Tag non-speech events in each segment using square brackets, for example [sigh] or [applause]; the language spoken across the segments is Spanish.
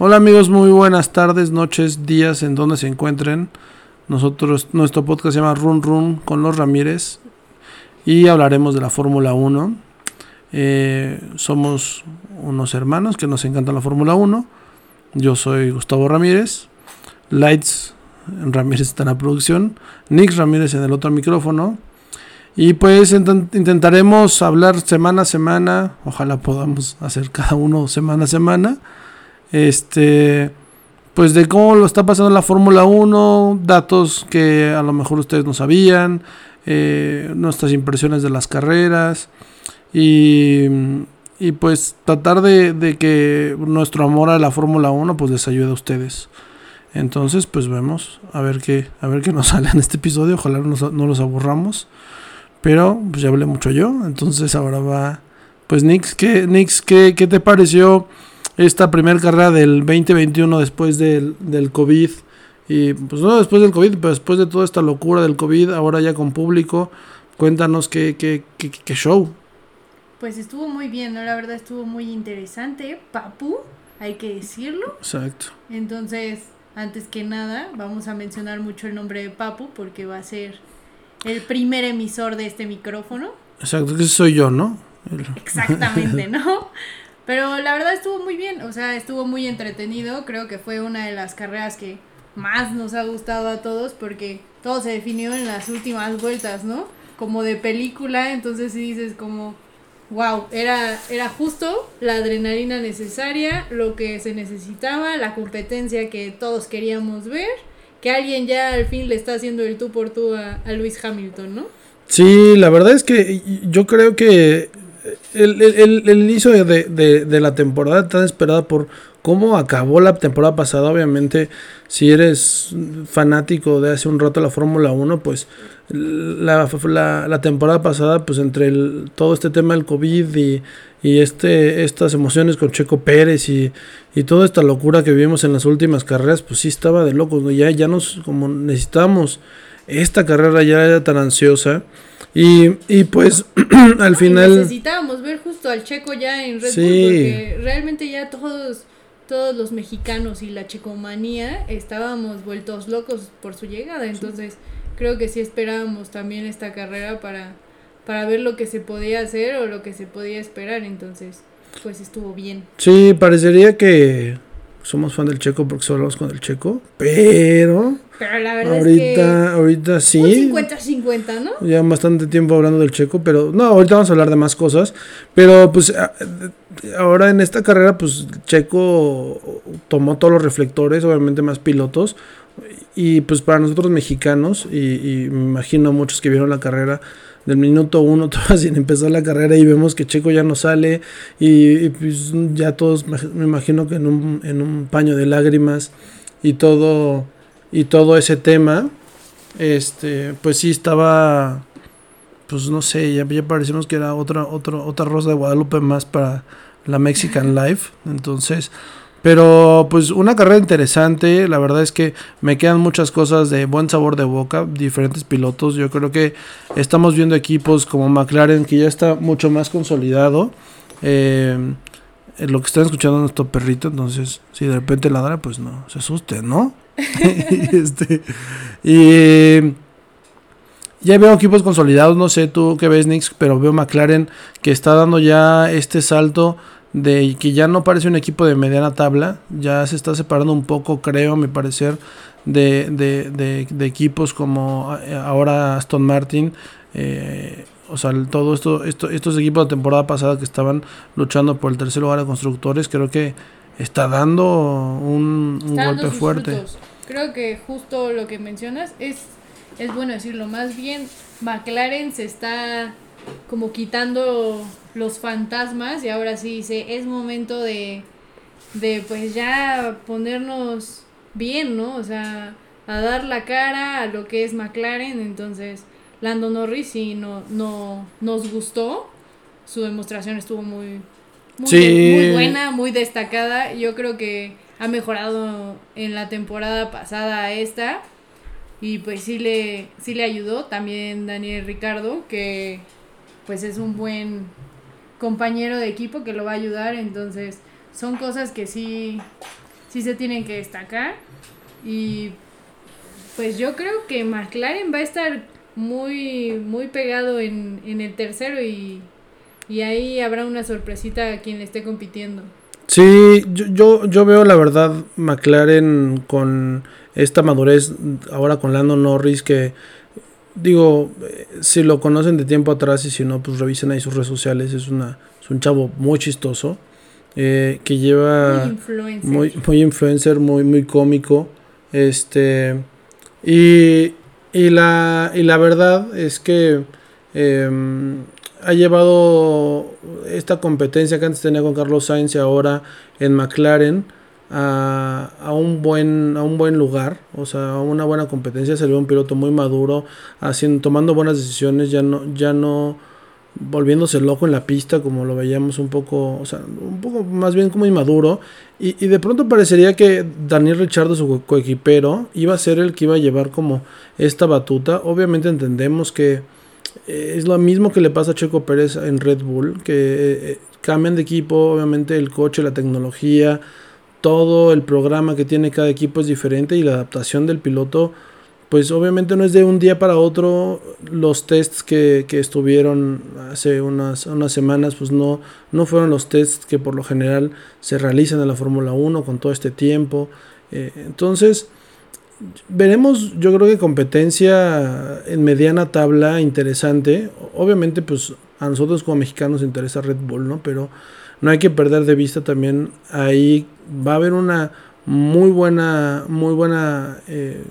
Hola amigos, muy buenas tardes, noches, días, en donde se encuentren. Nosotros, nuestro podcast se llama Run Run con los Ramírez y hablaremos de la Fórmula 1. Eh, somos unos hermanos que nos encanta la Fórmula 1. Yo soy Gustavo Ramírez. Lights Ramírez está en la producción. Nick Ramírez en el otro micrófono. Y pues intentaremos hablar semana a semana. Ojalá podamos hacer cada uno semana a semana este, pues de cómo lo está pasando la Fórmula 1, datos que a lo mejor ustedes no sabían, eh, nuestras impresiones de las carreras y, y pues tratar de, que nuestro amor a la Fórmula 1 pues les ayude a ustedes. Entonces, pues vemos a ver qué, a ver qué nos [laughs] sale en este episodio. Ojalá no, no los aburramos. Pero pues ya hablé mucho yo. Entonces ahora va. Pues Nix, ¿qué, Nix, ¿qué, qué te pareció esta primera carrera del 2021 después del, del COVID. Y pues no después del COVID, pero después de toda esta locura del COVID, ahora ya con público, cuéntanos qué, qué, qué, qué show. Pues estuvo muy bien, ¿no? La verdad estuvo muy interesante. Papu, hay que decirlo. Exacto. Entonces, antes que nada, vamos a mencionar mucho el nombre de Papu porque va a ser el primer emisor de este micrófono. Exacto, que soy yo, ¿no? Exactamente, ¿no? [laughs] Pero la verdad estuvo muy bien, o sea, estuvo muy entretenido. Creo que fue una de las carreras que más nos ha gustado a todos porque todo se definió en las últimas vueltas, ¿no? Como de película, entonces sí dices como, wow, era, era justo la adrenalina necesaria, lo que se necesitaba, la competencia que todos queríamos ver, que alguien ya al fin le está haciendo el tú por tú a, a Luis Hamilton, ¿no? Sí, la verdad es que yo creo que el, el, el inicio de, de, de, la temporada tan esperada por cómo acabó la temporada pasada, obviamente, si eres fanático de hace un rato la Fórmula 1, pues la, la, la, temporada pasada, pues entre todo este tema del COVID y, y este, estas emociones con Checo Pérez y, y, toda esta locura que vivimos en las últimas carreras, pues sí estaba de locos, ya, ya nos, como necesitábamos esta carrera ya era tan ansiosa. Y, y pues [clears throat] al final... Necesitábamos ver justo al Checo ya en Red Bull porque realmente ya todos, todos los mexicanos y la checomanía estábamos vueltos locos por su llegada. Entonces creo que sí esperábamos también esta carrera para, para ver lo que se podía hacer o lo que se podía esperar. Entonces pues estuvo bien. Sí, parecería que somos fan del Checo porque solo con el Checo, pero pero la verdad ahorita, es que. Ahorita sí. Un 50-50, ¿no? Ya bastante tiempo hablando del checo, pero. No, ahorita vamos a hablar de más cosas. Pero pues. Ahora en esta carrera, pues Checo tomó todos los reflectores, obviamente más pilotos. Y pues para nosotros mexicanos, y, y me imagino muchos que vieron la carrera del minuto uno, [laughs] todavía sin empezar la carrera, y vemos que Checo ya no sale. Y, y pues ya todos, me imagino que en un, en un paño de lágrimas y todo y todo ese tema, este, pues sí estaba, pues no sé, ya, ya parecimos que era otra, otra, otra Rosa de Guadalupe más para la Mexican Life, entonces, pero pues una carrera interesante, la verdad es que me quedan muchas cosas de buen sabor de boca, diferentes pilotos, yo creo que estamos viendo equipos como McLaren que ya está mucho más consolidado, eh, lo que están escuchando nuestro perrito, entonces si de repente ladra, pues no, se asusten, ¿no? [laughs] [laughs] este, y ya veo equipos consolidados, no sé tú qué ves, Nix, pero veo McLaren que está dando ya este salto de que ya no parece un equipo de mediana tabla, ya se está separando un poco, creo, a mi parecer, de, de, de, equipos como eh, ahora Aston Martin. Eh, o sea, todo esto, esto, estos equipos de temporada pasada que estaban luchando por el tercer lugar de constructores, creo que está dando un, golpe fuerte. Creo que justo lo que mencionas es, es bueno decirlo. Más bien, McLaren se está como quitando los fantasmas y ahora sí dice, es momento de, de pues ya ponernos bien, ¿no? O sea, a dar la cara a lo que es McLaren. Entonces, Lando Norris sí no, no nos gustó. Su demostración estuvo muy, muy, buena, muy destacada. Yo creo que ha mejorado en la temporada pasada a esta. Y pues sí le, sí le ayudó también Daniel Ricardo, que pues es un buen compañero de equipo que lo va a ayudar. Entonces son cosas que sí, sí se tienen que destacar. Y pues yo creo que McLaren va a estar muy, muy pegado en, en el tercero y, y ahí habrá una sorpresita a quien le esté compitiendo. Sí, yo, yo, yo veo la verdad McLaren con esta madurez ahora con Lando Norris que digo, si lo conocen de tiempo atrás y si no, pues revisen ahí sus redes sociales, es, una, es un chavo muy chistoso. Eh, que lleva Muy influencer. muy, muy influencer, muy, muy cómico. Este. Y, y, la, y la verdad es que em, ha llevado esta competencia que antes tenía con Carlos Sainz y ahora en McLaren a, a un buen a un buen lugar, o sea, a una buena competencia, se ve un piloto muy maduro, haciendo tomando buenas decisiones, ya no ya no volviéndose loco en la pista como lo veíamos un poco, o sea, un poco más bien como inmaduro. Y, y de pronto parecería que Daniel Richardo su co- coequipero iba a ser el que iba a llevar como esta batuta, obviamente entendemos que eh, es lo mismo que le pasa a Checo Pérez en Red Bull, que eh, eh, cambian de equipo, obviamente el coche, la tecnología, todo el programa que tiene cada equipo es diferente y la adaptación del piloto, pues obviamente no es de un día para otro. Los tests que, que estuvieron hace unas, unas semanas, pues no, no fueron los tests que por lo general se realizan en la Fórmula 1 con todo este tiempo. Eh, entonces, veremos yo creo que competencia en mediana tabla interesante. Obviamente, pues a nosotros como mexicanos nos interesa Red Bull, ¿no? Pero no hay que perder de vista también ahí va a haber una muy buena, muy buena eh,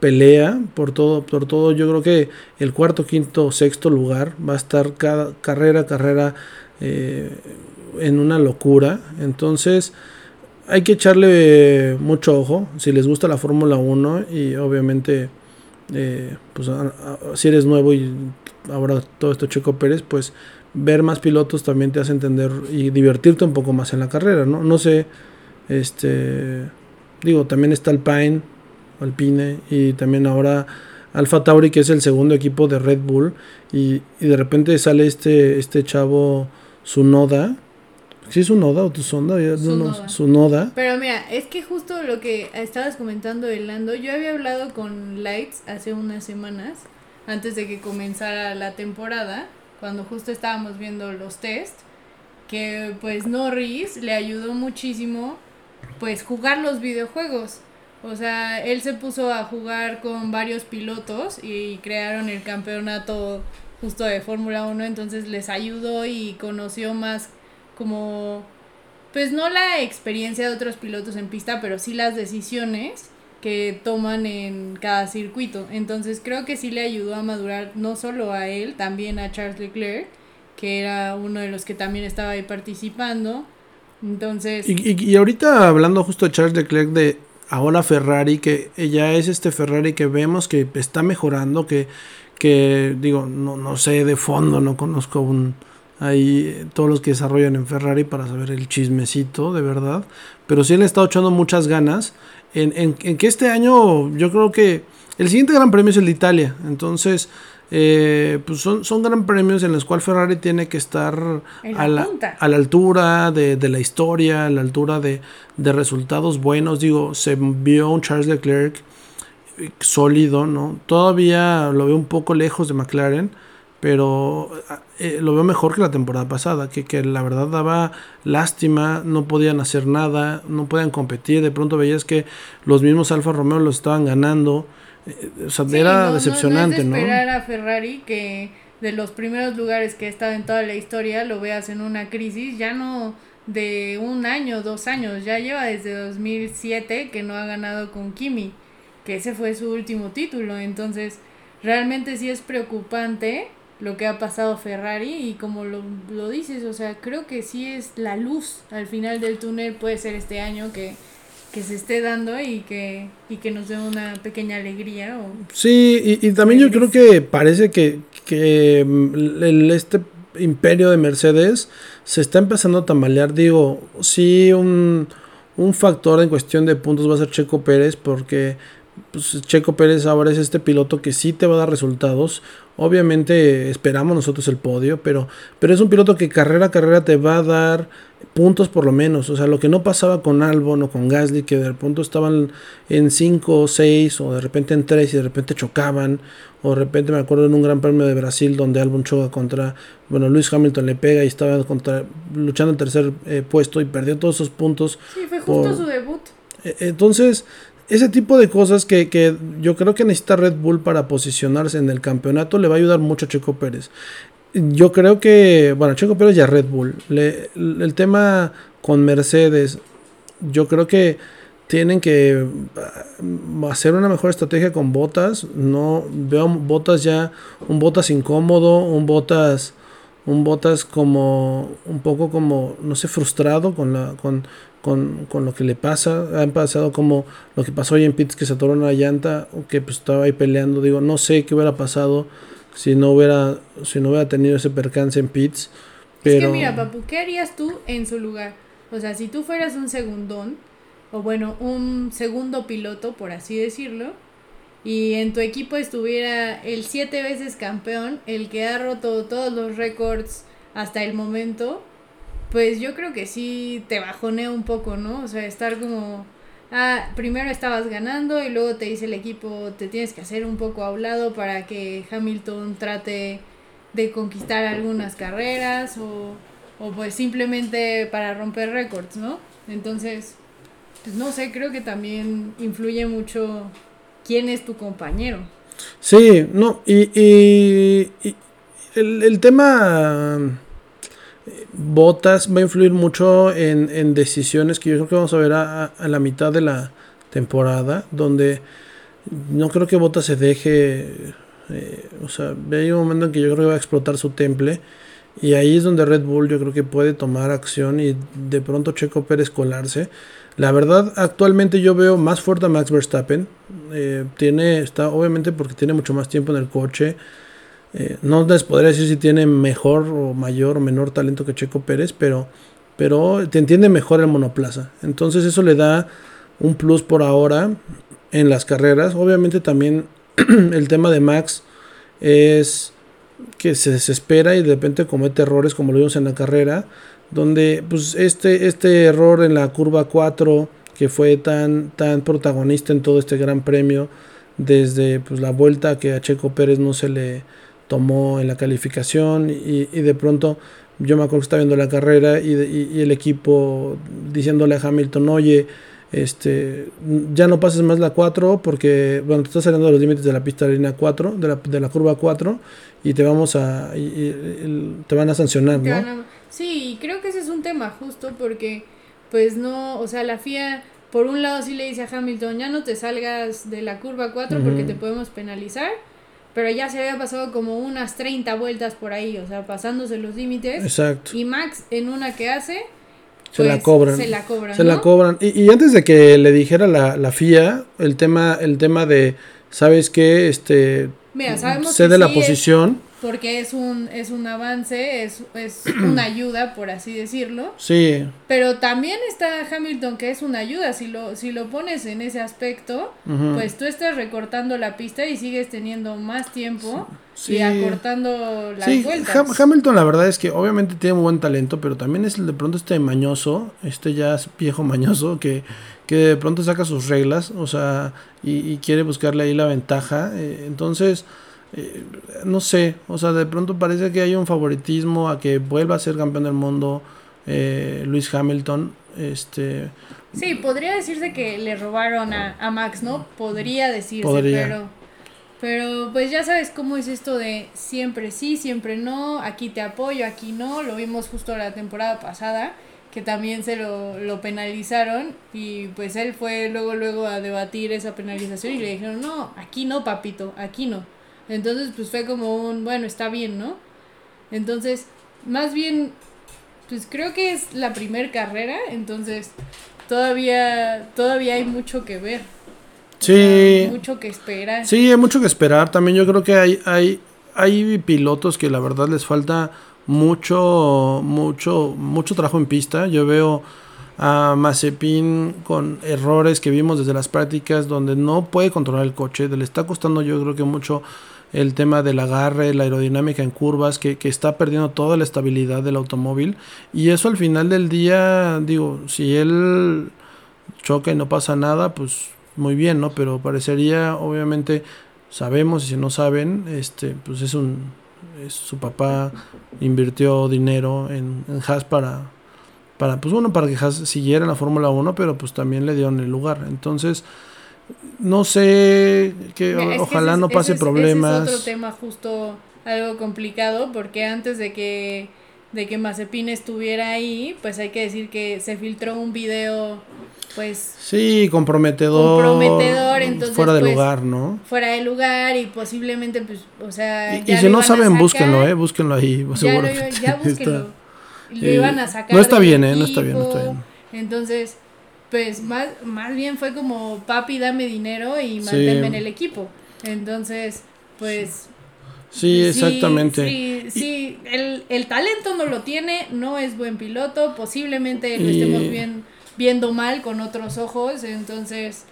pelea por todo, por todo. Yo creo que el cuarto, quinto, sexto lugar va a estar cada carrera, carrera eh, en una locura. Entonces hay que echarle mucho ojo si les gusta la Fórmula 1 y obviamente eh, pues a- si eres nuevo y ahora todo esto Checo Pérez pues ver más pilotos también te hace entender y divertirte un poco más en la carrera no no sé este digo también está Alpine Alpine y también ahora Alfa Tauri que es el segundo equipo de Red Bull y, y de repente sale este este chavo Sunoda ¿Sí es Sunoda o Tsunoda? Ya no- no- Tsunoda. Sunoda. Pero mira, es que justo lo que estabas comentando de Lando, yo había hablado con Lights hace unas semanas, antes de que comenzara la temporada, cuando justo estábamos viendo los test, que pues Norris le ayudó muchísimo pues jugar los videojuegos. O sea, él se puso a jugar con varios pilotos y crearon el campeonato justo de Fórmula 1, entonces les ayudó y conoció más como pues no la experiencia de otros pilotos en pista, pero sí las decisiones que toman en cada circuito. Entonces creo que sí le ayudó a madurar no solo a él, también a Charles Leclerc, que era uno de los que también estaba ahí participando. Entonces, Y, y- y ahorita hablando justo de Charles Leclerc de ahora Ferrari, que ya es este Ferrari que vemos que está mejorando, que, que digo, no, no sé de fondo, no conozco un ahí todos los que desarrollan en Ferrari para saber el chismecito de verdad, pero sí le estado echando muchas ganas. En, en, en que este año yo creo que el siguiente gran premio es el de Italia, entonces eh, pues son, son gran premios en los cuales Ferrari tiene que estar la a la, punta. a la altura de, de la historia, a la altura de, de resultados buenos. Digo, se vio un Charles Leclerc eh, sólido, ¿no? Todavía lo veo un poco lejos de McLaren, pero eh, lo veo mejor que la temporada pasada, que, que la verdad daba lástima, no podían hacer nada, no podían competir, de pronto veías que los mismos Alfa Romeo los estaban ganando, o sea, sí, era no- decepcionante, no ¿no? es de esperar a Ferrari que de los primeros lugares que ha estado en toda la historia lo veas en una crisis, ya no de un año, dos años, ya lleva desde 2007 que no ha ganado con Kimi, que ese fue su último título, entonces realmente sí es preocupante lo que ha pasado Ferrari y como lo, lo dices, o sea, creo que sí es la luz al final del túnel, puede ser este año que, que se esté dando y que, y que nos dé una pequeña alegría o Sí, y, y también yo creo que parece que, que mm, el, este imperio de Mercedes se está empezando a tambalear. Digo, sí, un, un factor en cuestión de puntos va a ser Checo Pérez, porque pues, Checo Pérez ahora es este piloto que sí te va a dar resultados. Obviamente esperamos nosotros el podio, pero, pero es un piloto que carrera a carrera te va a dar puntos por lo menos. O sea, lo que no pasaba con Albon o con Gasly, que de pronto estaban en 5 o 6, o de repente en 3 y de repente chocaban. O de repente me acuerdo en un gran premio de Brasil donde Albon choca contra, bueno, Luis Hamilton le pega y estaba contra, luchando el tercer eh, puesto y perdió todos esos puntos. Sí, fue justo su debut. E, entonces, ese tipo de cosas que, que, yo creo que necesita Red Bull para posicionarse en el campeonato le va a ayudar mucho a Checo Pérez yo creo que, bueno, Checo Pérez ya Red Bull. el tema con Mercedes, yo creo que tienen que ah, hacer una mejor estrategia con botas. No veo botas ya, un botas incómodo, un botas, un botas como, un poco como, no sé, frustrado con la, con, con, con lo que le pasa. Han pasado como lo que pasó hoy en Pitts que se atoró una llanta, que pues estaba ahí peleando. Digo, no sé qué hubiera pasado si no hubiera, si no hubiera tenido ese percance en pits. Pero... Es que mira, Papu, ¿qué harías tú en su lugar? O sea, si tú fueras un segundón, o bueno, un segundo piloto, por así decirlo, y en tu equipo estuviera el siete veces campeón, el que ha roto todos los récords hasta el momento, pues yo creo que sí te bajonea un poco, ¿no? O sea, estar como ah, primero estabas ganando y luego te dice el equipo, te tienes que hacer un poco a un lado para que Hamilton trate de conquistar algunas carreras o, o pues simplemente para romper récords, ¿no? Entonces, pues no sé, creo que también influye mucho quién es tu compañero. Sí, no, y, y, el, el tema Botas va a influir mucho en, decisiones que yo creo que vamos a ver a, la mitad de la temporada, donde no creo que Botas se deje, eh, o sea, hay un momento en que yo creo que va a explotar su temple y ahí es donde Red Bull yo creo que puede tomar acción y de pronto Checo Pérez colarse. La verdad, actualmente yo veo más fuerte a Max Verstappen. Eh, tiene, está obviamente porque tiene mucho más tiempo en el coche. Eh, no les podría decir si tiene mejor o mayor o menor talento que Checo Pérez, pero, pero te entiende mejor el monoplaza. Entonces eso le da un plus por ahora en las carreras. Obviamente también [clears throat] el tema de Max es que se desespera y de repente comete errores como lo vimos en la carrera, donde pues este, este error en la curva 4 que fue tan, tan protagonista en todo este gran premio, desde pues, la vuelta que a Checo Pérez no se le tomó en la calificación y, de pronto yo me acuerdo que estaba viendo la carrera y, el equipo diciéndole a Hamilton, oye, este, ya no pases más la 4 porque, bueno, te estás saliendo de los límites de la pista de línea 4, de la, de la curva 4 y te vamos a, te van a sancionar, ¿no? Sí, creo que ese es un tema justo porque, pues no, o sea, la FIA por un lado sí le dice a Hamilton, ya no te salgas de la curva 4 porque te podemos penalizar pero ya se había pasado como unas 30 vueltas por ahí, o sea, pasándose los límites. Exacto. Y Max en una que hace... Se la pues, cobran. Se la cobran. Se la cobran. Y, y, antes de que le dijera la, la FIA, el tema, el tema de, ¿sabes qué? Este, Mira, sabemos cede la posición porque es un, es un avance, es, es [clears throat] una ayuda, por así decirlo. Sí. Pero también está Hamilton, que es una ayuda. Si lo, si lo pones en ese aspecto, pues tú estás recortando la pista y sigues teniendo más tiempo y acortando las sí. vueltas. Hamilton, la verdad es que obviamente tiene un buen talento, pero también es de pronto este mañoso, este ya viejo mañoso, que, que de pronto saca sus reglas, o sea, y, quiere buscarle ahí la ventaja. Eh, entonces. Eh, no sé, o sea, de pronto parece que hay un favoritismo a que vuelva a ser campeón del mundo eh, Luis Hamilton. Este, sí, podría decirse que le robaron a, Max, ¿no? Podría decirse, pero pero pues ya sabes cómo es esto de siempre sí, siempre no, aquí te apoyo, aquí no, lo vimos justo la temporada pasada, que también se lo, lo penalizaron y pues él fue luego luego a debatir esa penalización y le dijeron, no, aquí no, papito, aquí no. Entonces, pues fue como un, bueno, está bien, ¿no? Entonces, más bien, pues creo que es la primer carrera, entonces todavía, todavía hay mucho que ver. Sí. mucho que esperar. Sí, hay mucho que esperar. También yo creo que hay, hay, hay pilotos que la verdad les falta mucho, mucho, mucho trabajo en pista. Yo veo a Mazepin con errores que vimos desde las prácticas donde no puede controlar el coche, le está costando yo creo que mucho el tema del agarre, la aerodinámica en curvas, que, que, está perdiendo toda la estabilidad del automóvil. Y eso al final del día, digo, si él choca y no pasa nada, pues muy bien, ¿no? Pero parecería, obviamente, sabemos, y si no saben, este, pues es un, su papá invirtió dinero en, en Haas para, para, pues bueno, para que Haas siguiera en la Fórmula 1, pero pues también le dieron el lugar. Entonces, no sé, que ojalá no pase problemas. es otro tema justo algo complicado, porque antes de que de que Mazepin estuviera ahí, pues hay que decir que se filtró un video pues sí comprometedor comprometedor entonces fuera de pues, lugar no fuera de lugar y posiblemente pues o sea y, si no saben búsquenlo eh búsquenlo ahí ya, lo, ya [laughs] búsquenlo. Lo iban a sacar no está bien eh no está bien no está bien. Entonces pues más más bien fue como papi dame dinero y manténme en el equipo entonces pues Sí, exactamente. Sí, sí, el, el, talento no lo tiene, no es buen piloto, posiblemente lo estemos bien viendo mal con otros ojos, entonces,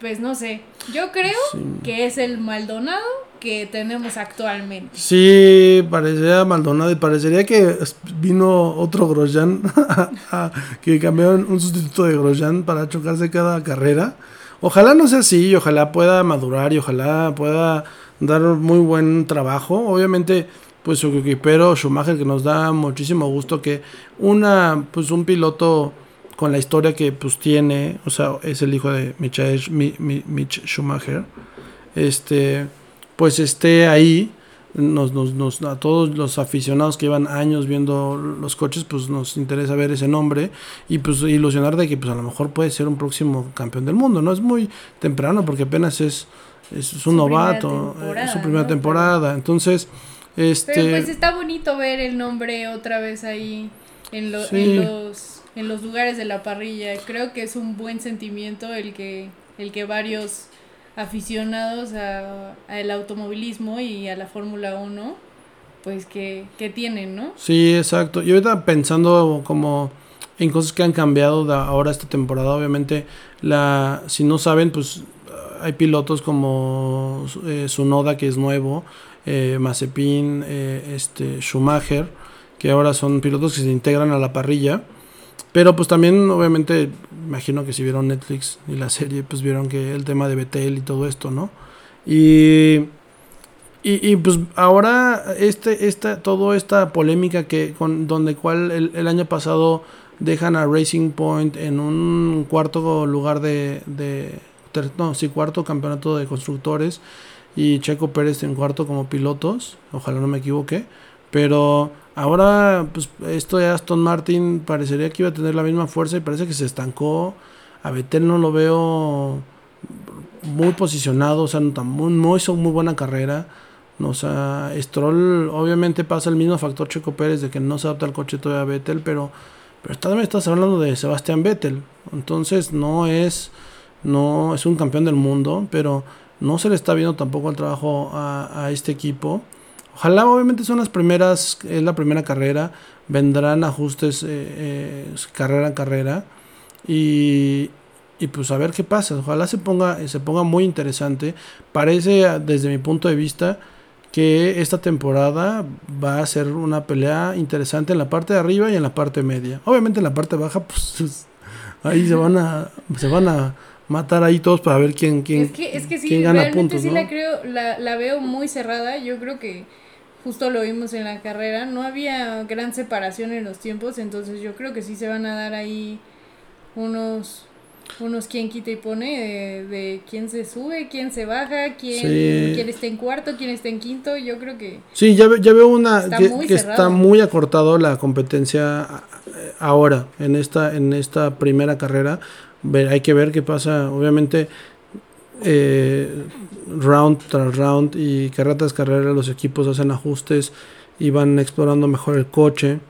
pues no sé, yo creo que es el Maldonado que tenemos actualmente. Sí, parecería Maldonado y parecería que vino otro Grosjean, [laughs] que cambiaron un sustituto de Grosjean para chocarse cada carrera. Ojalá no sea así, ojalá pueda madurar y ojalá pueda dar muy buen trabajo. Obviamente, pues su equipero Schumacher que nos da muchísimo gusto que una pues un piloto con la historia que pues tiene, o sea, es el hijo de Michael, Mitch Schumacher, este, pues esté ahí, nos, nos, nos, a todos los aficionados que llevan años viendo los coches, pues nos interesa ver ese nombre y pues ilusionar de que pues a lo mejor puede ser un próximo campeón del mundo, ¿no? Es muy temprano porque apenas es, es, un novato, es su primera temporada, entonces... Este... Pero pues está bonito ver el nombre otra vez ahí en, en los en los lugares de la parrilla. Creo que es un buen sentimiento el que, el que varios aficionados al automovilismo y a la Fórmula 1, pues que, que, tienen, ¿no? Sí, exacto. Y ahorita pensando como en cosas que han cambiado ahora esta temporada, obviamente, la si no saben, pues hay pilotos como eh, Sunoda, que es nuevo, eh, Mazepin, eh, este, Schumacher, que ahora son pilotos que se integran a la parrilla pero pues también, obviamente, imagino que si vieron Netflix y la serie, pues vieron que el tema de Betel y todo esto, ¿no? Y, y, pues ahora este, esta, toda esta polémica que con donde cual el, año pasado dejan a Racing Point en un cuarto lugar de no, sí, cuarto campeonato de constructores y Checo Pérez en cuarto como pilotos, ojalá no me equivoque, pero Ahora, pues esto de Aston Martin parecería que iba a tener la misma fuerza y parece que se estancó. A Vettel no lo veo muy posicionado, o sea, no, no hizo muy buena carrera. O sea, Stroll obviamente pasa el mismo factor Checo Pérez de que no se adapta al coche todavía a Vettel, pero, pero también estás hablando de Sebastián Vettel. Entonces no es, no es un campeón del mundo, pero no se le está viendo tampoco el trabajo a, a este equipo. Ojalá, obviamente son las primeras, es la primera carrera, vendrán ajustes eh, eh, carrera a carrera y, y, pues a ver qué pasa. Ojalá se ponga, se ponga muy interesante. Parece desde mi punto de vista que esta temporada va a ser una pelea interesante en la parte de arriba y en la parte media. Obviamente en la parte baja, pues [laughs] ahí se van a, se van a matar ahí todos para ver quién, quién, es que, es que sí, gana puntos. Sí la creo, la, la veo muy cerrada. Yo creo que justo lo vimos en la carrera, no había gran separación en los tiempos, entonces yo creo que sí se van a dar ahí unos unos quién quita y pone de, quién se sube, quién se baja, quién, quién, está en cuarto, quién está en quinto, yo creo que... Sí, ya, ya veo una que, está muy acortado la competencia eh, ahora, en esta, en esta primera carrera. hay que ver qué pasa, obviamente eh, round tras round y carrera tras carrera los equipos hacen ajustes y van explorando mejor el coche.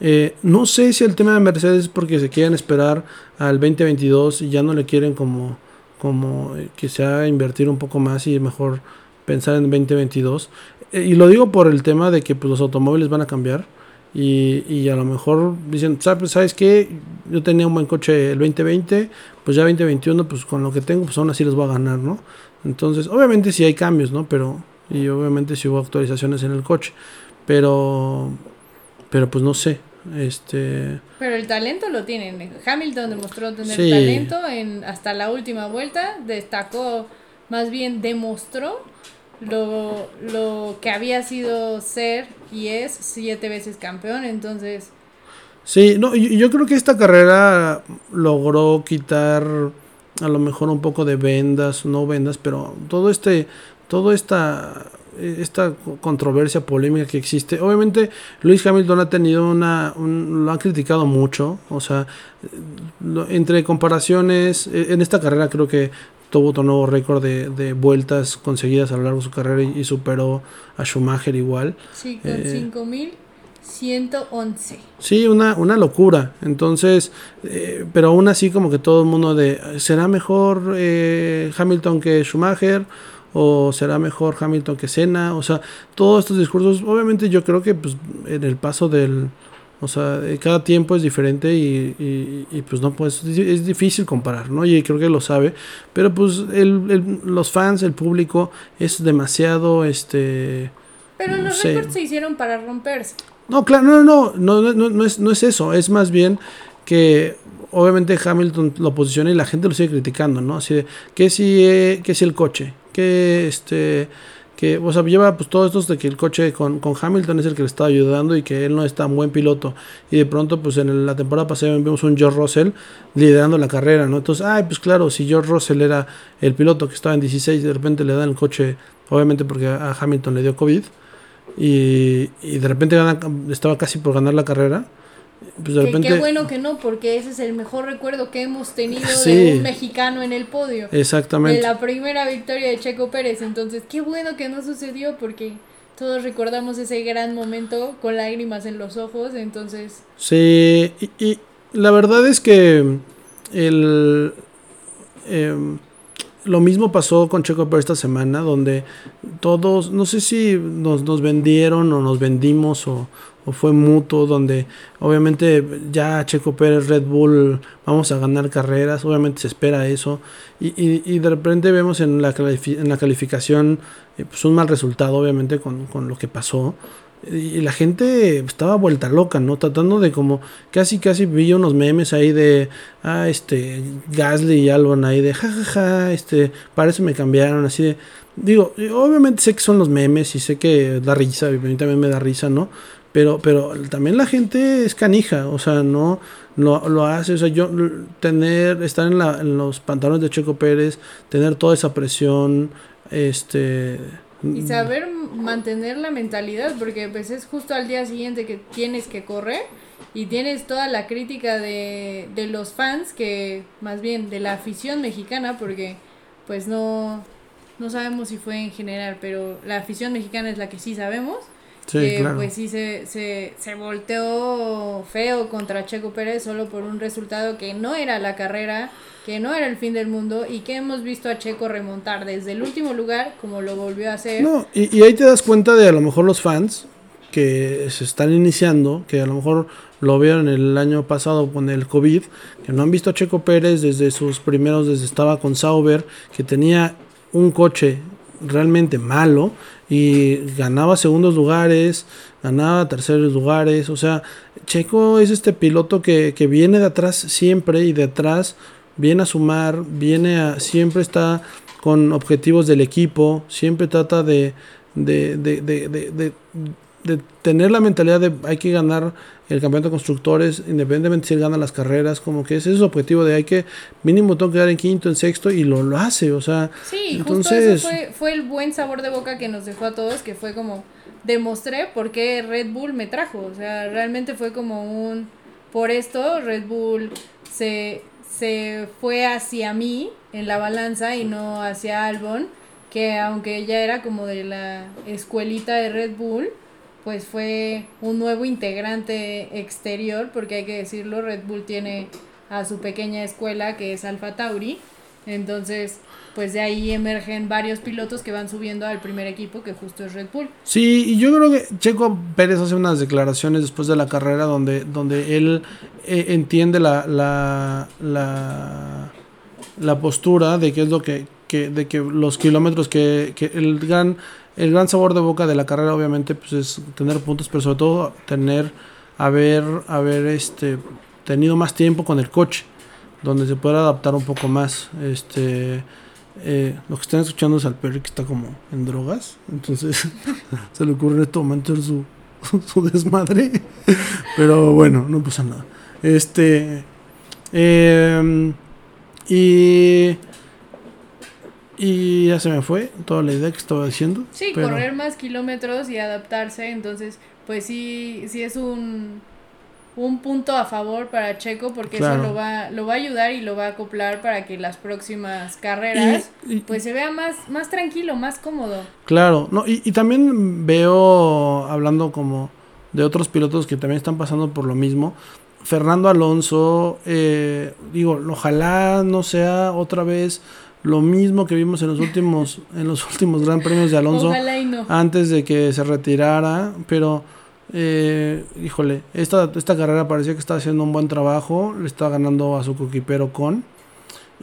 Eh, no sé si el tema de Mercedes es porque se quieren esperar al 2022 y ya no le quieren como, como eh, que sea invertir un poco más y mejor pensar en 2022. y lo digo por el tema de que pues, los automóviles van a cambiar y, y, a lo mejor dicen, ¿sabes qué? Yo tenía un buen coche el 2020, pues ya 2021, pues con lo que tengo, pues aún así les voy a ganar, ¿no? Entonces, obviamente sí hay cambios, ¿no? Pero y obviamente si hubo actualizaciones en el coche, pero pero pues no sé, este pero el talento lo tienen. Hamilton demostró tener talento en hasta la última vuelta, destacó, más bien demostró lo, lo que había sido ser y es siete veces campeón, entonces Sí, no, yo, yo creo que esta carrera logró quitar a lo mejor un poco de vendas, no vendas, pero todo este, toda esta, esta controversia polémica que existe. Obviamente Luis Hamilton ha tenido una, lo han criticado mucho, o sea, entre comparaciones, e, en esta carrera creo que tuvo otro nuevo récord de, de, vueltas conseguidas a lo largo de su carrera y, superó a Schumacher igual. Sí, con eh, 5000 111. Sí, una, una locura. Entonces, eh, pero aún así como que todo el mundo de, ¿será mejor eh, Hamilton que Schumacher? ¿O será mejor Hamilton que Senna? O sea, todos estos discursos, obviamente yo creo que pues, en el paso del... O sea, cada tiempo es diferente y, y, pues no pues es difícil comparar, ¿no? Y creo que lo sabe, pero pues el, los fans, el público es demasiado, este... Pero los récords se hicieron para romperse. No, claro, no, no, no, no, no, es, no es eso, es más bien que obviamente Hamilton lo posiciona y la gente lo sigue criticando, ¿no? Así de, que si, eh, que si el coche, que este, que, o sea, lleva pues todo esto de que el coche con, con, Hamilton es el que le está ayudando y que él no es tan buen piloto. Y de pronto, pues en la temporada pasada vimos un George Russell liderando la carrera, ¿no? Entonces, ay, pues claro, si George Russell era el piloto que estaba en 16 y de repente le dan el coche, obviamente porque a Hamilton le dio COVID y, y de repente estaba casi por ganar la carrera. Pues de repente... Qué bueno que no, porque ese es el mejor recuerdo que hemos tenido de un mexicano en el podio. Exactamente. De la primera victoria de Checo Pérez. Entonces, qué bueno que no sucedió porque todos recordamos ese gran momento con lágrimas en los ojos. Entonces. Sí, y, y la verdad es que el. Eh, lo mismo pasó con Checo Pérez esta semana, donde todos, no sé si nos, nos vendieron o nos vendimos o, fue mutuo, donde obviamente ya Checo Pérez, Red Bull, vamos a ganar carreras, obviamente se espera eso, y, y, de repente vemos en la, en la calificación eh, pues un mal resultado, obviamente, con, con lo que pasó y la gente estaba vuelta loca, ¿no? Tratando de como, casi casi vi unos memes ahí de, ah, este, Gasly y Albon ahí de, jajaja, ja, ja, este, parece me cambiaron, así de, digo, obviamente sé que son los memes y sé que da risa, y a mí también me da risa, ¿no? Pero, pero también la gente es canija, o sea, no lo, lo hace, o sea, yo tener, estar en, la, en los pantalones de Checo Pérez, tener toda esa presión, este y saber mantener la mentalidad, porque pues es justo al día siguiente que tienes que correr y tienes toda la crítica de, de los fans, que más bien de la afición mexicana, porque pues no, no sabemos si fue en general, pero la afición mexicana es la que sí sabemos. Que pues sí se, se, se volteó feo contra Checo Pérez solo por un resultado que no era la carrera que no era el fin del mundo y que hemos visto a Checo remontar desde el último lugar como lo volvió a hacer. No, y, ahí te das cuenta de a lo mejor los fans que se están iniciando, que a lo mejor lo vieron el año pasado con el COVID, que no han visto a Checo Pérez desde sus primeros, desde estaba con Sauber, que tenía un coche realmente malo y ganaba segundos lugares, ganaba terceros lugares, o sea, Checo es este piloto que, que viene de atrás siempre y de atrás viene a sumar, viene a, siempre está con objetivos del equipo, siempre trata de, de, de, de, de tener la mentalidad de hay que ganar el campeonato de constructores, independientemente si él gana las carreras, como que ese es su objetivo de hay que mínimo tengo que quedar en quinto, en sexto, y lo, lo hace, o sea. Sí, entonces... justo eso fue, fue el buen sabor de boca que nos dejó a todos, que fue como demostré por qué Red Bull me trajo, o sea, realmente fue como un por esto Red Bull se se fue hacia mí en la balanza y no hacia Albon, que aunque ella era como de la escuelita de Red Bull, pues fue un nuevo integrante exterior, porque hay que decirlo, Red Bull tiene a su pequeña escuela que es Alfa Tauri, entonces pues de ahí emergen varios pilotos que van subiendo al primer equipo, que justo es Red Bull. Sí, y yo creo que Checo Pérez hace unas declaraciones después de la carrera donde, donde él eh, entiende la, la, la, la, postura de que es lo que, que, de que los kilómetros que, que el gran el gran sabor de boca de la carrera obviamente pues es tener puntos, pero sobre todo tener, haber, haber este, tenido más tiempo con el coche, donde se pueda adaptar un poco más. Este, eh, lo que están escuchando es al Perry que está como en drogas, entonces [laughs] se le ocurre en este momento su, [laughs] su desmadre, [laughs] pero bueno, no pasa nada. Este, em, y y ya se me fue toda la idea que estaba diciendo. Sí, correr más kilómetros y adaptarse, entonces pues sí, sí es un, un punto a favor para Checo porque eso lo va, lo va a ayudar y lo va a acoplar para que las próximas carreras pues se vea más, más tranquilo, más cómodo. Claro, no, y, y también veo, hablando como de otros pilotos que también están pasando por lo mismo, Fernando Alonso, eh, digo, ojalá no sea otra vez lo mismo que vimos en los últimos en los [laughs] últimos Gran Premios de Alonso antes de que se retirara, pero eh, híjole, esta, esta carrera parecía que estaba haciendo un buen trabajo, le está ganando a su coquipero con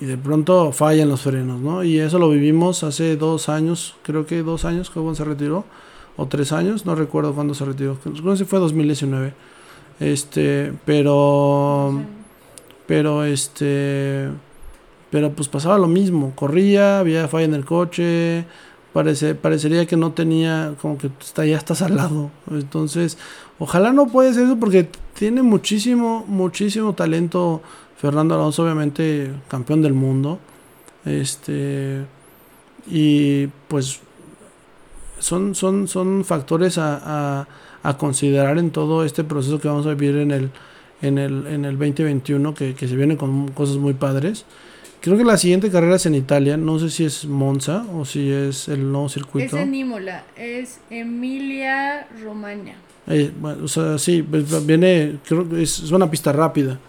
y de pronto fallan los frenos, ¿no? Y eso lo vivimos hace dos años, creo que dos años que se retiró, o tres años, no recuerdo cuándo se retiró, creo que fue 2019, este, pero, pero este pero pues pasaba lo mismo, corría, había falla en el coche, parece, parecería que no tenía, como que está, ya estás al lado. Entonces, ojalá no puede ser eso porque tiene muchísimo, muchísimo talento Fernando Alonso, obviamente campeón del mundo. Este, y pues son, son, son factores a, a, considerar en todo este proceso que vamos a vivir en el, en el, en el 2021, que, que se viene con cosas muy padres. Creo que la siguiente carrera es en Italia. No sé si es Monza o si es el nuevo circuito. Es en Imola. Es Emilia Romagna. Eh, bueno, o sea, sí, pues, viene. Creo que es, una pista rápida.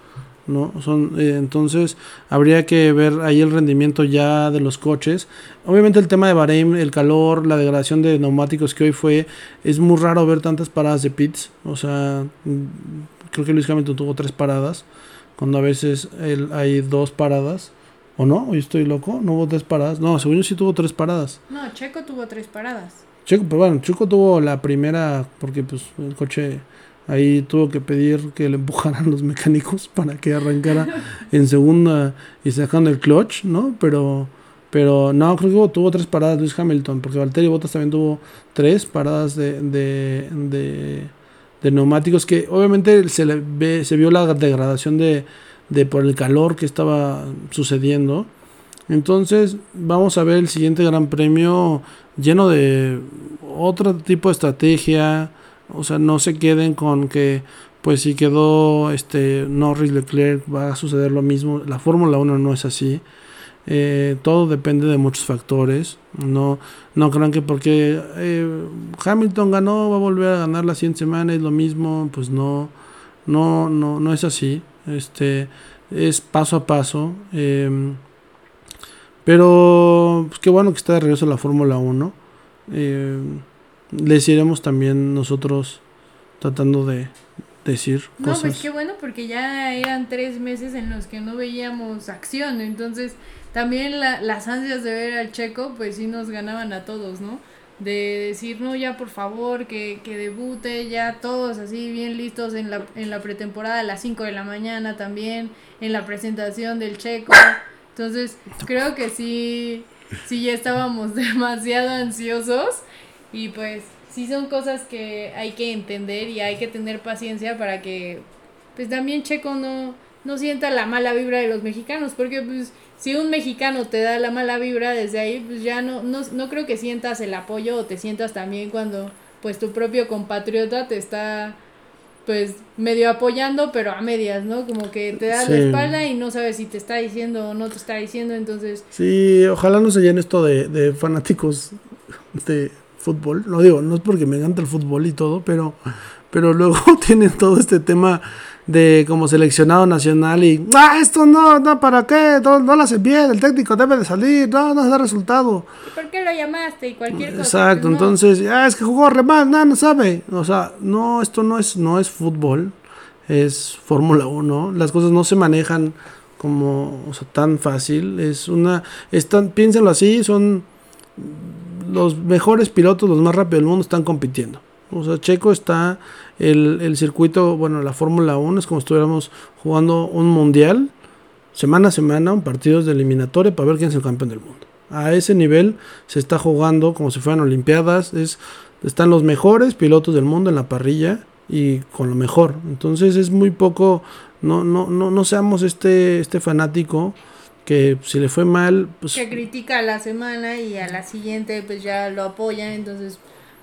¿no? Son, eh, entonces habría que ver ahí el rendimiento ya de los coches. Obviamente el tema de Bahrein, el calor, la degradación de neumáticos que hoy fue, es muy raro ver tantas paradas de pits. O sea, mm, creo que Luis Hamilton tuvo tres paradas, cuando a veces hay dos paradas. ¿O no? ¿Hoy estoy loco? ¿No hubo tres paradas? No, según yo sí tuvo tres paradas. No, Checo tuvo tres paradas. Checo, pero bueno, Checo tuvo la primera porque pues el coche ahí tuvo que pedir que le empujaran [laughs] los mecánicos para que arrancara [laughs] en segunda y sacando el clutch, ¿no? Pero pero no, creo que tuvo tres paradas Luis Hamilton, porque Valtteri Bottas también tuvo tres paradas de, de, de, de neumáticos que obviamente se le ve, se vio la degradación de de por el calor que estaba sucediendo. Entonces vamos a ver el siguiente Gran Premio lleno de otro tipo de estrategia. O sea, no se queden con que pues si quedó este Norris Leclerc va a suceder lo mismo. La Fórmula 1 no es así. Eh, todo depende de muchos factores. No, no crean que porque eh, Hamilton ganó va a volver a ganar la 100 semanas es lo mismo. Pues no, no, no, no es así. Este es paso a paso. Em, pero pues, qué bueno que está de regreso la Fórmula 1. Em, les iremos también nosotros tratando de decir no, pues qué bueno porque ya eran tres meses en los que no veíamos acción. Entonces también las ansias de ver al checo pues sí nos ganaban a todos, ¿no? De decir, no, ya por favor, que, que debute, ya todos así bien listos en la, en la pretemporada a las 5 de la mañana también, en la presentación del checo. Entonces, creo que sí, sí ya estábamos [laughs] demasiado ansiosos y pues sí son cosas que hay que entender y hay que tener paciencia para que pues también Checo no, no sienta la mala vibra de los mexicanos, porque pues si un mexicano te da la mala vibra desde ahí, pues ya no, no, no creo que sientas el apoyo o te sientas también cuando pues tu propio compatriota te está pues medio apoyando, pero a medias, ¿no? Como que te da la espalda y no sabes si te está diciendo o no te está diciendo, entonces... Sí, ojalá no se llene esto de, de fanáticos de fútbol. Lo digo, no es porque me encanta el fútbol y todo, pero, pero luego [laughs] tienen todo este tema de como seleccionado nacional y ah esto no no para qué no, no lo hacen bien el técnico debe de salir no no da resultado ¿por qué lo llamaste y cualquier cosa exacto entonces ah es que jugó re mal no no sabe o sea no esto no es no es fútbol es Fórmula 1 las cosas no se manejan como o sea tan fácil es una están piénsenlo así son los mejores pilotos, los más rápidos del mundo están compitiendo. O sea, Checo está, el, el circuito, bueno, la Fórmula 1 es como si estuviéramos jugando un mundial, semana a semana, un partido de eliminatoria para ver quién es el campeón del mundo. A ese nivel se está jugando como si fueran Olimpiadas, es, están los mejores pilotos del mundo en la parrilla y con lo mejor. Entonces es muy poco, no, no, no, no seamos este, este fanático que si le fue mal, pues... Que critica a la semana y a la siguiente pues ya lo apoya, entonces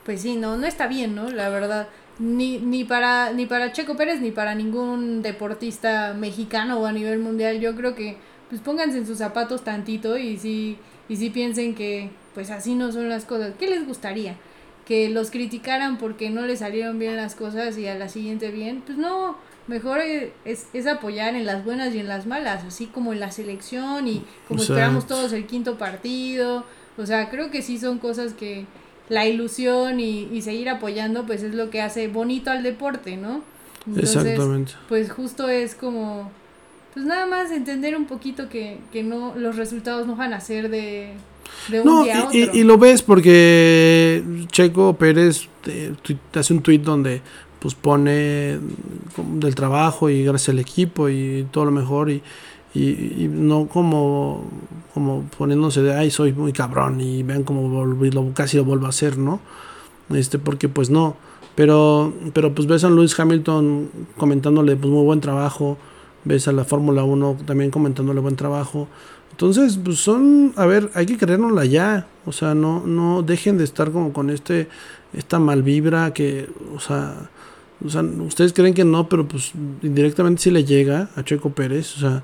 pues sí, no, no está bien, ¿no? La verdad, ni, ni, para, ni para Checo Pérez ni para ningún deportista mexicano o a nivel mundial, yo creo que pues pónganse en sus zapatos tantito y sí, y sí piensen que pues así no son las cosas. ¿Qué les gustaría? Que los criticaran porque no les salieron bien las cosas y a la siguiente bien, pues no, mejor es, es, apoyar en las buenas y en las malas, así como en la selección y como esperamos todos el quinto partido. O sea, creo que sí son cosas que la ilusión y, y seguir apoyando, pues es lo que hace bonito al deporte, ¿no? Exactamente. Pues justo es como, pues nada más entender un poquito que, que no, los resultados no van a ser de, de un día a otro. Y, y, lo ves porque Checo Pérez te, te hace un tuit donde pues pone del trabajo y gracias al equipo y todo lo mejor y, y, no como, como poniéndose de ay soy muy cabrón y vean como lo, casi lo vuelvo a hacer, ¿no? Este, porque pues no. Pero, pero pues ves a Luis Hamilton comentándole pues muy buen trabajo, ves a la Fórmula 1 también comentándole buen trabajo. Entonces, pues son, a ver, hay que creérnosla ya. O sea, no, no dejen de estar como con este, esta mal vibra que, o sea, o sea, ustedes creen que no, pero pues indirectamente sí le llega a Checo Pérez. O sea,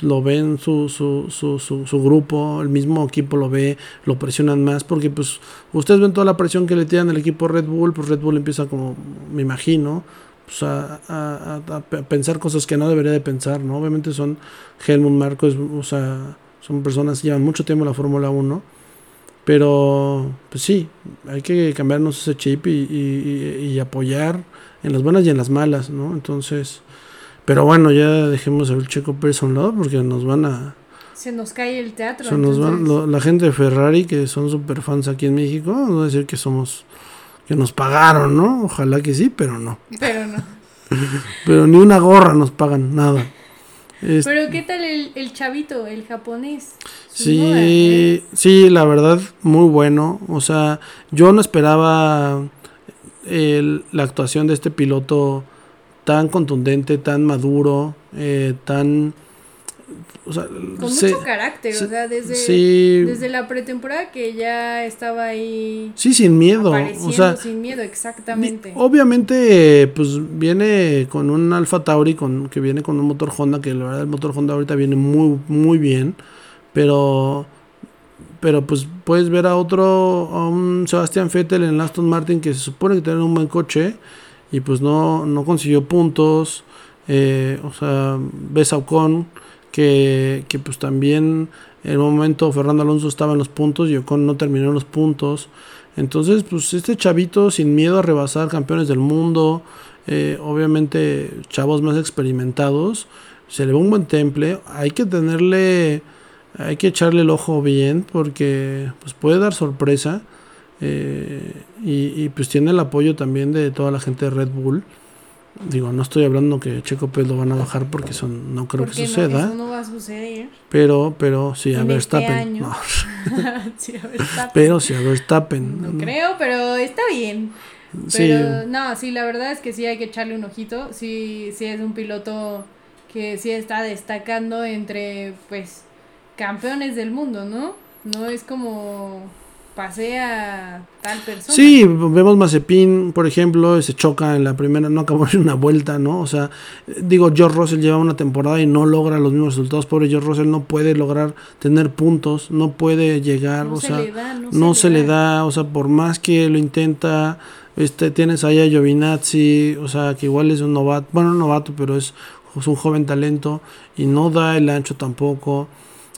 lo ven su, su, su, su, su grupo, el mismo equipo lo ve, lo presionan más, porque pues ustedes ven toda la presión que le tiran el equipo Red Bull, pues Red Bull empieza como, me imagino, pues a, a, a, pensar cosas que no debería de pensar, ¿no? Obviamente son Helmut Marcos, o sea, son personas que llevan mucho tiempo en la Fórmula 1 pero, pues sí, hay que cambiarnos ese chip y, y, y, apoyar en las buenas y en las malas, ¿no? Entonces, pero bueno, ya dejemos el Checo Pérez a un lado porque nos van a... Se nos cae el teatro. Se nos van, la gente de Ferrari, que son super fans aquí en México, no a decir que somos... que nos pagaron, ¿no? Ojalá que sí, pero no. Pero no. [laughs] pero ni una gorra nos pagan, nada. Pero ¿qué tal el, el chavito, el japonés? Sí, sí, la verdad, muy bueno. O sea, yo no esperaba el, la actuación de este piloto tan contundente, tan maduro, eh, tan o sea, con mucho carácter, o sea, desde, desde la pretemporada que ya estaba ahí. Sí, sin miedo. O sea, sin miedo, exactamente. Obviamente, pues viene con un Alfa Tauri con, que viene con un motor Honda, que la verdad el motor Honda ahorita viene muy, muy bien, pero. Pero pues puedes ver a otro, a un Sebastián Vettel en Aston Martin que se supone que tiene un buen coche y pues no, no consiguió puntos. Eh, o sea, ves a Ocon que, que pues también en el momento Fernando Alonso estaba en los puntos y Ocon no terminó en los puntos. Entonces, pues este chavito sin miedo a rebasar campeones del mundo, eh, obviamente chavos más experimentados, se le va un buen temple. Hay que tenerle, hay que echarle el ojo bien porque pues puede dar sorpresa. Eh, y, y, pues tiene el apoyo también de toda la gente de Red Bull. Digo, no estoy hablando que Checo Pérez lo van a bajar porque eso no creo que suceda. No, eso no va a suceder. Pero, pero sí, a este Verstappen. No. [laughs] sí, a Verstappen. Pero sí, a Verstappen. No, creo, pero está bien. Pero sí. no, sí, la verdad es que sí hay que echarle un ojito. Sí, sí es un piloto que sí está destacando entre, pues, campeones del mundo, ¿no? No es como pasea tal persona. Sí, vemos Mazepin, por ejemplo, se choca en la primera, no acabó [laughs] en una vuelta, ¿no? O sea, digo, George Russell lleva una temporada y no logra los mismos resultados. Pobre George Russell no puede lograr tener puntos, no puede llegar, no o se sea, le da, no, no se, se le le da, o sea, por más que lo intenta, este, tienes ahí a Giovinazzi, o sea, que igual es un novato, bueno, un novato, pero es, es un joven talento y no da el ancho tampoco.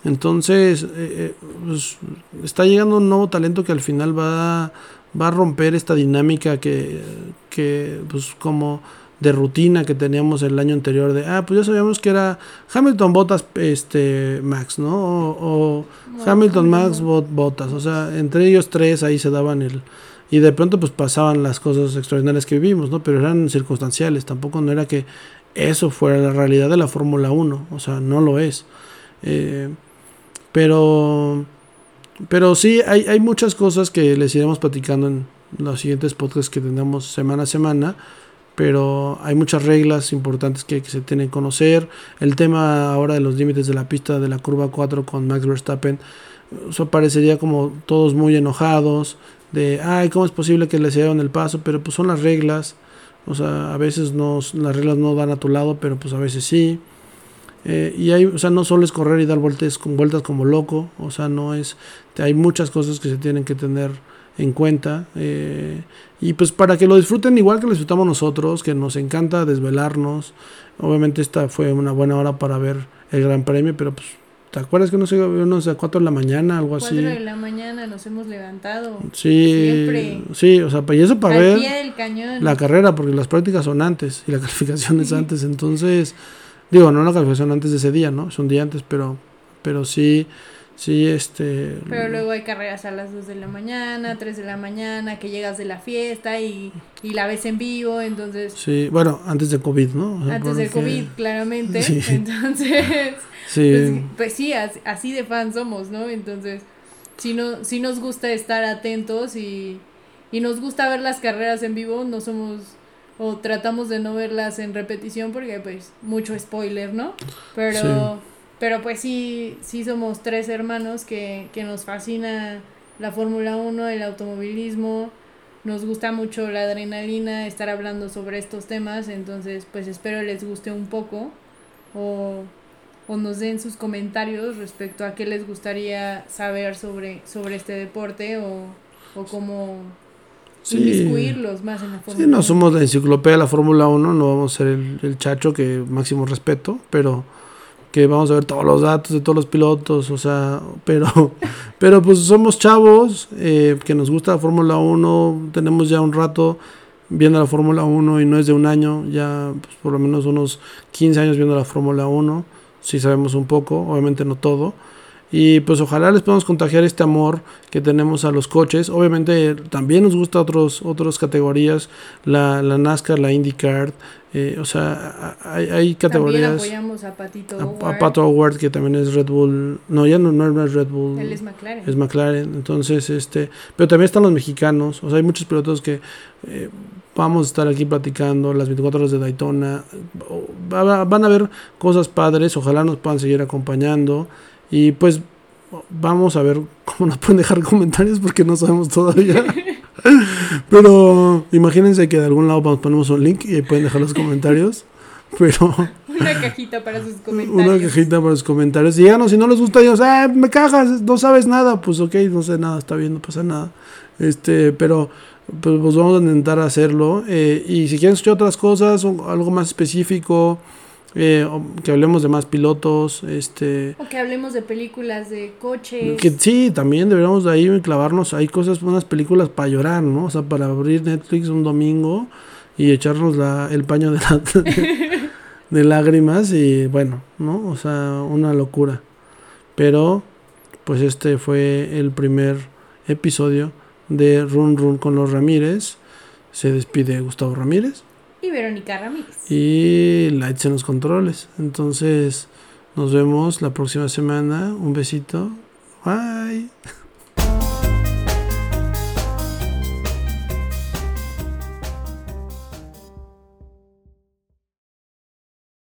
Entonces, eh, pues, está llegando un nuevo talento que al final va, va a romper esta dinámica que, que pues como, de rutina que teníamos el año anterior de, ah, pues ya sabíamos que era Hamilton Botas este, Max, ¿no? O, Hamilton Max Botas, o sea, entre ellos tres ahí se daban el... Y de pronto pues pasaban las cosas extraordinarias que vivimos, ¿no? Pero eran circunstanciales, tampoco no era que eso fuera la realidad de la Fórmula 1, o sea, no lo es. Eh, pero, pero sí, hay, hay muchas cosas que les iremos platicando en los siguientes podcasts que tendremos semana a semana pero hay muchas reglas importantes que, se tienen que conocer. El tema ahora de los límites de la pista de la curva 4 con Max Verstappen, eso parecería como todos muy enojados, de, ay, ¿cómo es posible que le dieron el paso? Pero pues son las reglas, o sea, a veces no, las reglas no dan a tu lado, pero pues a veces sí. Eh, y hay, o sea, no solo es correr y dar vueltas, con vueltas como loco, o sea, no es, hay muchas cosas que se tienen que tener en cuenta. Eh, y pues para que lo disfruten igual que lo disfrutamos nosotros, que nos encanta desvelarnos. Obviamente esta fue una buena hora para ver el Gran Premio, pero pues ¿Te acuerdas que no sé, no sé, a 4 de la mañana, algo así? 4 de la mañana nos hemos levantado. Sí, Siempre. sí, o sea, y eso para ver cañón. la carrera, porque las prácticas son antes y la [laughs] calificación es antes, entonces, digo, no la calificación antes de ese día, ¿no? Es un día antes, pero, pero sí, Sí, este... Pero luego hay carreras a las 2 de la mañana, 3 de la mañana, que llegas de la fiesta y, y la ves en vivo, entonces... Sí, bueno, antes de COVID, ¿no? antes del COVID, claramente. [laughs] Entonces, [laughs] sí. Pues, pues, sí, así, de fan somos, ¿no? Entonces, si, no, si nos gusta estar atentos y, y nos gusta ver las carreras en vivo, no somos o tratamos de no verlas en repetición porque pues mucho spoiler, ¿no? Pero... Pero pues sí, sí somos tres hermanos que, que nos fascina la Fórmula 1, el automovilismo, nos gusta mucho la adrenalina, estar hablando sobre estos temas, entonces pues espero les guste un poco o, o nos den sus comentarios respecto a qué les gustaría saber sobre, sobre este deporte o, o cómo sí. inmiscuirlos más en la Fórmula Sí, no somos la enciclopedia de la Fórmula 1, no vamos a ser el, el chacho que máximo respeto, pero que vamos a ver todos los datos de todos los pilotos, o sea, pero, [laughs] pero pues somos chavos eh, que nos gusta la Fórmula 1, tenemos ya un rato viendo la Fórmula 1 y no es de un año, ya pues, por lo menos unos 15 años viendo la Fórmula 1, si sabemos un poco, obviamente no todo. Y pues ojalá les podamos contagiar este amor que tenemos a los coches. Obviamente también nos gusta otros, otras categorías, la, la NASCAR, la IndyCar. Eh, o sea, hay, hay categorías. También apoyamos a Patito Howard. A, Pato Howard, que también es Red Bull. No, ya no, no es Red Bull. Él es McLaren. Es McLaren. Entonces, este. Pero también están los mexicanos. O sea, hay muchos pilotos que eh, vamos a estar aquí platicando. Las 24 horas de Daytona. Van a ver cosas padres. Ojalá nos puedan seguir acompañando. Y pues vamos a ver cómo nos pueden dejar comentarios porque no sabemos todavía. [laughs] Pero imagínense que de algún lado ponemos un link y pueden dejar los comentarios. Pero. [laughs] Una cajita para sus [laughs] comentarios. Una cajita para sus comentarios. Y no, si no les gusta, ellos, ah, me cajas, no sabes nada. Pues ok, no sé nada, está bien, no pasa nada. Este, pero pues, pues vamos a intentar hacerlo. Eh, y si quieren escuchar otras cosas, o algo más específico, eh, que hablemos de más pilotos, este... O que hablemos de películas de coches. Que sí, también deberíamos de ahí clavarnos, hay cosas, unas películas para llorar, ¿no? O sea, para abrir Netflix un domingo y echarnos la, el paño de, [laughs] de, lágrimas y bueno, ¿no? O sea, una locura. Pero, pues este fue el primer episodio de Run Run con los Ramírez. Se despide Gustavo Ramírez. Y Verónica Ramírez. Y Lights en los controles. Entonces, nos vemos la próxima semana. Un besito. Bye.